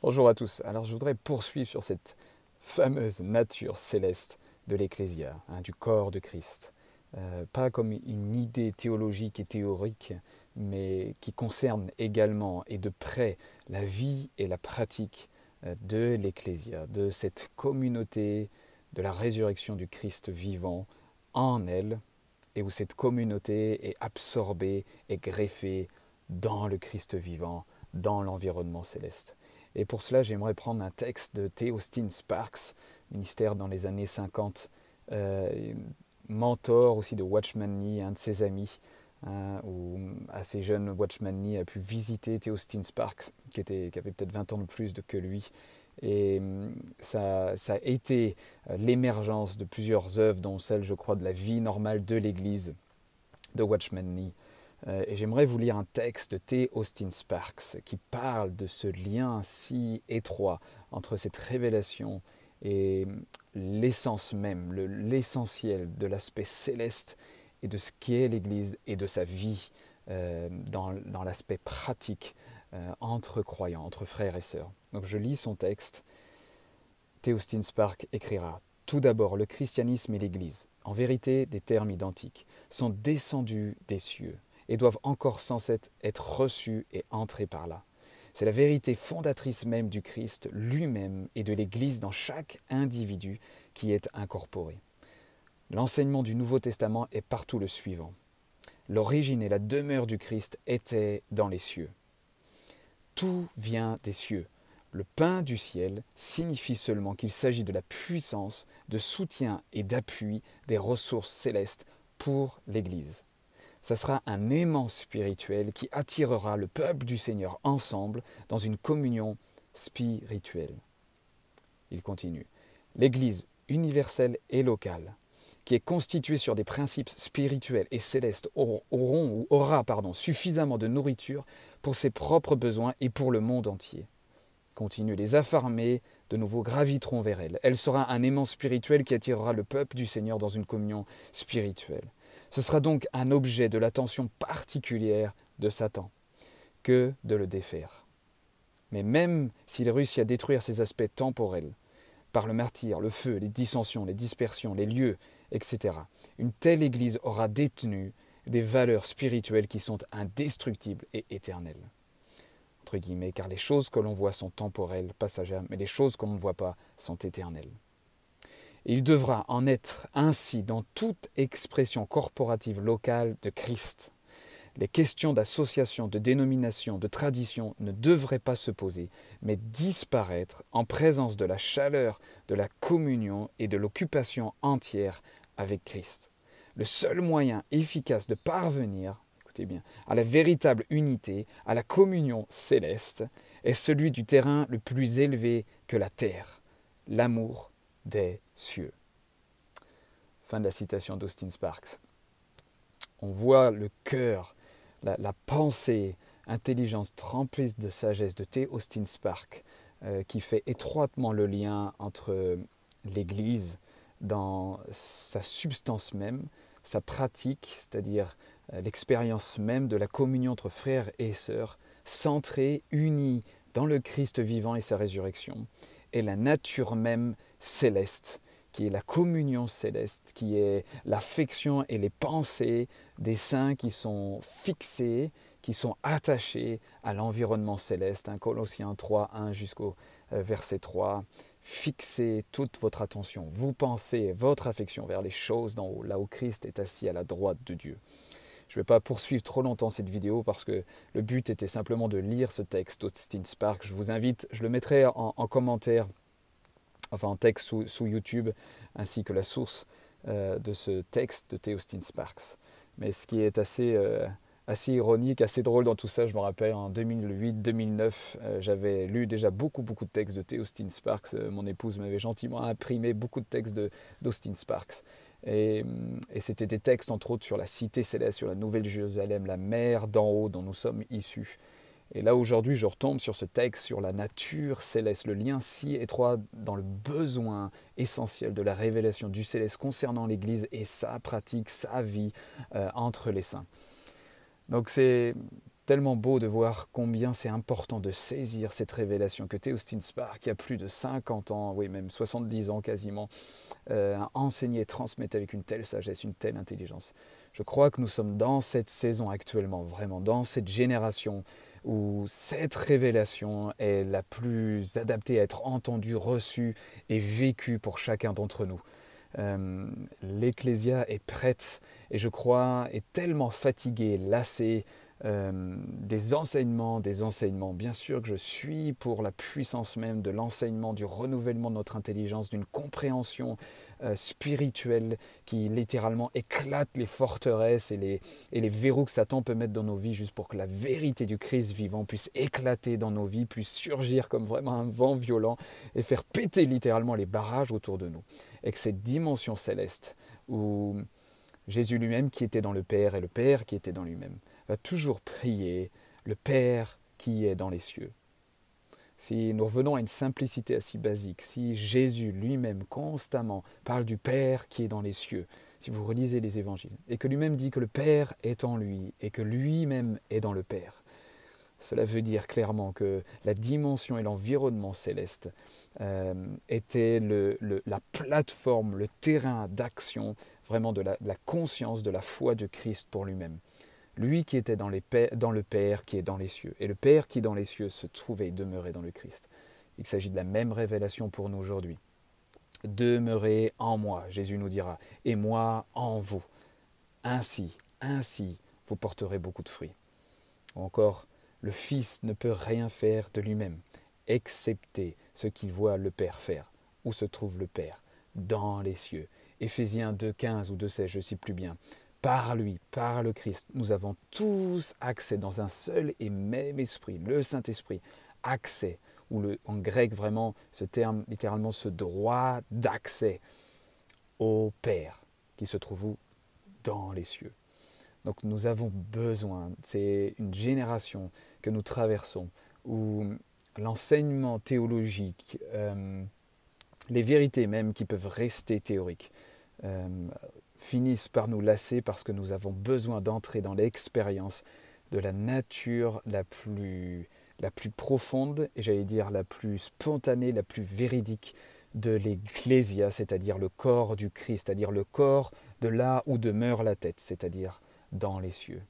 Bonjour à tous. Alors je voudrais poursuivre sur cette fameuse nature céleste de l'Ecclésia, hein, du corps de Christ. Euh, pas comme une idée théologique et théorique, mais qui concerne également et de près la vie et la pratique euh, de l'Ecclésia, de cette communauté de la résurrection du Christ vivant en elle, et où cette communauté est absorbée et greffée dans le Christ vivant, dans l'environnement céleste. Et pour cela, j'aimerais prendre un texte de T. Austin Sparks, ministère dans les années 50, euh, mentor aussi de Watchman Nee, un de ses amis, hein, où assez jeune Watchman Nee a pu visiter T. Austin Sparks, qui, était, qui avait peut-être 20 ans de plus que lui. Et hum, ça, ça a été euh, l'émergence de plusieurs œuvres, dont celle, je crois, de la vie normale de l'Église de Watchman Nee. Euh, et j'aimerais vous lire un texte de T. Austin Sparks qui parle de ce lien si étroit entre cette révélation et l'essence même, l'essentiel de l'aspect céleste et de ce qu'est l'Église et de sa vie euh, dans, l'aspect pratique euh, entre croyants, entre frères et sœurs. Donc je lis son texte. T. Austin Sparks écrira Tout d'abord, le christianisme et l'Église, en vérité des termes identiques, sont descendus des cieux et doivent encore sans cesse être reçus et entrer par là. C'est la vérité fondatrice même du Christ lui-même et de l'Église dans chaque individu qui est incorporé. L'enseignement du Nouveau Testament est partout le suivant. L'origine et la demeure du Christ étaient dans les cieux. Tout vient des cieux. Le pain du ciel signifie seulement qu'il s'agit de la puissance, de soutien et d'appui des ressources célestes pour l'Église ça sera un aimant spirituel qui attirera le peuple du Seigneur ensemble dans une communion spirituelle. Il continue. L'Église universelle et locale, qui est constituée sur des principes spirituels et célestes, auront ou aura suffisamment de nourriture pour ses propres besoins et pour le monde entier. Continue. Les affarmés de nouveau graviteront vers elle. Elle sera un aimant spirituel qui attirera le peuple du Seigneur dans une communion spirituelle. Ce sera donc un objet de l'attention particulière de Satan que de le défaire. Mais même s'il réussit à détruire ces aspects temporels, par le martyr, le feu, les dissensions, les dispersions, les lieux, etc., une telle Église aura détenu des valeurs spirituelles qui sont indestructibles et éternelles. Entre guillemets, car les choses que l'on voit sont temporelles, passagères, mais les choses qu'on ne voit pas sont éternelles. Il devra en être ainsi dans toute expression corporative locale de Christ. Les questions d'association, de dénomination, de tradition ne devraient pas se poser, mais disparaître en présence de la chaleur, de la communion et de l'occupation entière avec Christ. Le seul moyen efficace de parvenir, écoutez bien, à la véritable unité, à la communion céleste, est celui du terrain le plus élevé que la terre, l'amour des cieux. Fin de la citation d'Austin Sparks. On voit le cœur, la, pensée, intelligence remplie de sagesse de T. Austin Sparks, euh, qui fait étroitement le lien entre l'Église dans sa substance même, sa pratique, c'est-à-dire euh, l'expérience même de la communion entre frères et sœurs, centrée, unie dans le Christ vivant et sa résurrection, et la nature même céleste, qui est la communion céleste, qui est l'affection et les pensées des saints qui sont fixés, qui sont attachés à l'environnement céleste. Colossiens 3, 1 jusqu'au euh, verset 3. Fixez toute votre attention, vous pensez votre affection vers les choses d'en haut, là où Christ est assis à la droite de Dieu. Je ne vais pas poursuivre trop longtemps cette vidéo parce que le but était simplement de lire ce texte d'Austin Spark. Je vous invite, je le mettrai en commentaire enfin en texte sous, YouTube, ainsi que la source euh, de ce texte de Theostin Sparks. Mais ce qui est assez, euh, assez ironique, assez drôle dans tout ça, je me rappelle en 2008-2009, euh, j'avais lu déjà beaucoup beaucoup de textes de Theostin Sparks. mon épouse m'avait gentiment imprimé beaucoup de textes d'Austin Sparks. Et, et c'était des textes entre autres sur la cité céleste, sur la Nouvelle Jérusalem, la mer d'en haut dont nous sommes issus. Et là aujourd'hui, je retombe sur ce texte, sur la nature céleste, le lien si étroit dans le besoin essentiel de la révélation du céleste concernant l'Église et sa pratique, sa vie euh, entre les saints. Donc c'est tellement beau de voir combien c'est important de saisir cette révélation que Théostine Spar, qui a plus de 50 ans, oui même 70 ans quasiment, euh, a enseigné et transmet avec une telle sagesse, une telle intelligence. Je crois que nous sommes dans cette saison actuellement, vraiment dans cette génération où cette révélation est la plus adaptée à être entendue, reçue et vécue pour chacun d'entre nous. Euh, L'Ecclésia est prête et je crois est tellement fatiguée, lassée euh, des enseignements, des enseignements. Bien sûr que je suis pour la puissance même de l'enseignement, du renouvellement de notre intelligence, d'une compréhension euh, spirituelle qui littéralement éclate les forteresses et les, et les verrous que Satan peut mettre dans nos vies juste pour que la vérité du Christ vivant puisse éclater dans nos vies, puisse surgir comme vraiment un vent violent et faire péter littéralement les barrages autour de nous. Et que cette dimension céleste où Jésus lui-même qui était dans le Père et le Père qui était dans lui-même, va toujours prier le Père qui est dans les cieux. Si nous revenons à une simplicité assez basique, si Jésus lui-même constamment parle du Père qui est dans les cieux, si vous relisez les évangiles, et que lui-même dit que le Père est en lui et que lui-même est dans le Père, cela veut dire clairement que la dimension et l'environnement céleste euh, étaient la plateforme, le terrain d'action vraiment de la conscience, de la foi de Christ pour lui-même lui qui était dans, le Père qui est dans les cieux, et le Père qui dans les cieux se trouvait et demeurait dans le Christ. Il s'agit de la même révélation pour nous aujourd'hui. Demeurez en moi, Jésus nous dira, et moi en vous. Ainsi, ainsi, vous porterez beaucoup de fruits. Ou encore, le Fils ne peut rien faire de lui-même, excepté ce qu'il voit le Père faire. Où se trouve le Père Dans les cieux. Éphésiens 2.15 ou 2.16, je ne sais plus bien par lui, par le Christ, nous avons tous accès dans un seul et même esprit, le Saint-Esprit, accès, ou en grec vraiment ce terme, littéralement ce droit d'accès au Père qui se trouve où? Dans les cieux. Donc nous avons besoin, c'est une génération que nous traversons où l'enseignement théologique, euh, les vérités même qui peuvent rester théoriques, euh, finissent par nous lasser parce que nous avons besoin d'entrer dans l'expérience de la nature la plus, la plus profonde et j'allais dire la plus spontanée, la plus véridique de l'Ecclésia, c'est-à-dire le corps du Christ, c'est-à-dire le corps de là où demeure la tête, c'est-à-dire dans les cieux.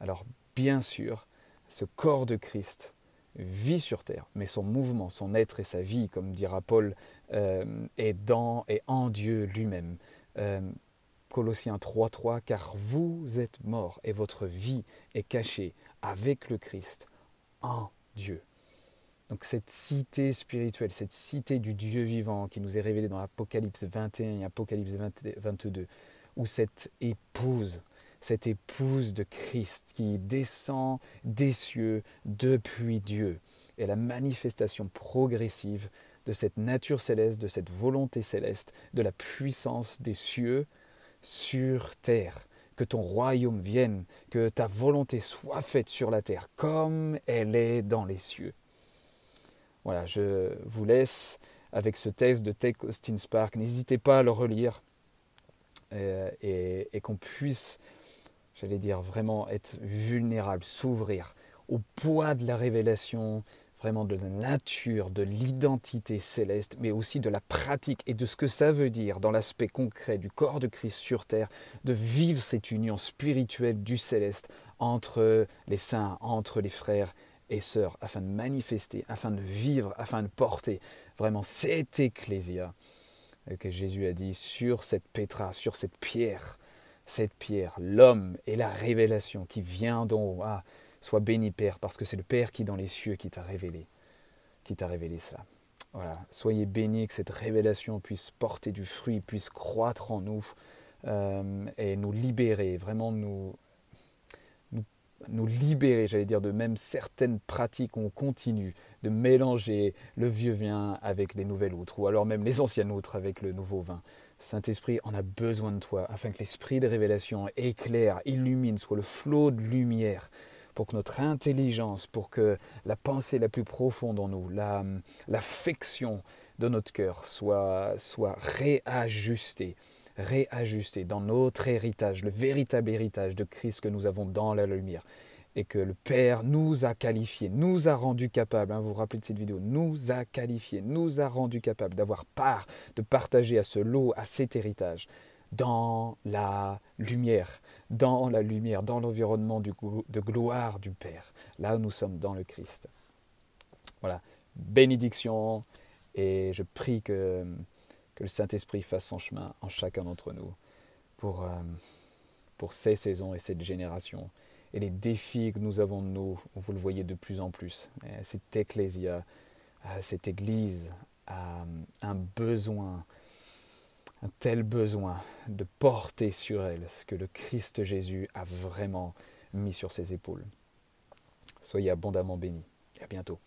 Alors bien sûr, ce corps de Christ vit sur terre, mais son mouvement, son être et sa vie, comme dira Paul, euh, est dans et en Dieu lui-même. Euh, Colossiens 3.3, car vous êtes morts et votre vie est cachée avec le Christ en Dieu. Donc cette cité spirituelle, cette cité du Dieu vivant qui nous est révélée dans l'Apocalypse 21 et Apocalypse 22, où cette épouse, cette épouse de Christ qui descend des cieux depuis Dieu, est la manifestation progressive de cette nature céleste, de cette volonté céleste, de la puissance des cieux sur terre. Que ton royaume vienne, que ta volonté soit faite sur la terre comme elle est dans les cieux. Voilà, je vous laisse avec ce texte de Take Austin Spark. N'hésitez pas à le relire euh, et, et qu'on puisse, j'allais dire, vraiment être vulnérable, s'ouvrir au poids de la révélation, vraiment de la nature, de l'identité céleste, mais aussi de la pratique et de ce que ça veut dire dans l'aspect concret du corps de Christ sur terre, de vivre cette union spirituelle du céleste entre les saints, entre les frères et sœurs, afin de manifester, afin de vivre, afin de porter vraiment cette ecclésia que Jésus a dit sur cette pétra, sur cette pierre, cette pierre, l'homme et la révélation qui vient d'en haut. Ah, Sois béni, Père, parce que c'est le Père qui est dans les cieux qui t'a révélé, qui t'a révélé cela. Voilà, soyez bénis, que cette révélation puisse porter du fruit, puisse croître en nous euh, et nous libérer, vraiment nous, nous, libérer, j'allais dire, de même certaines pratiques où on continue de mélanger le vieux vin avec les nouvelles outres, ou alors même les anciennes outres avec le nouveau vin. Saint-Esprit, on a besoin de toi, afin que l'esprit de révélation éclaire, illumine, soit le flot de lumière pour que notre intelligence, pour que la pensée la plus profonde en nous, l'affection de notre cœur soit, soit réajustée, réajustée dans notre héritage, le véritable héritage de Christ que nous avons dans la lumière. et que le Père nous a qualifiés, nous a rendus capables, hein, vous vous rappelez de cette vidéo, nous a qualifiés, nous a rendus capables d'avoir part, de partager à ce lot, à cet héritage, dans la lumière, dans la lumière, dans l'environnement de gloire du Père. Là nous sommes dans le Christ. Voilà, bénédiction, et je prie que, le Saint-Esprit fasse son chemin en chacun d'entre nous pour, euh, pour ces saisons et cette génération et les défis que nous avons de nous, vous le voyez de plus en plus. Cette ecclésia, euh, cette église a un besoin, un tel besoin de porter sur elle ce que le Christ Jésus a vraiment mis sur ses épaules. Soyez abondamment bénis et à bientôt.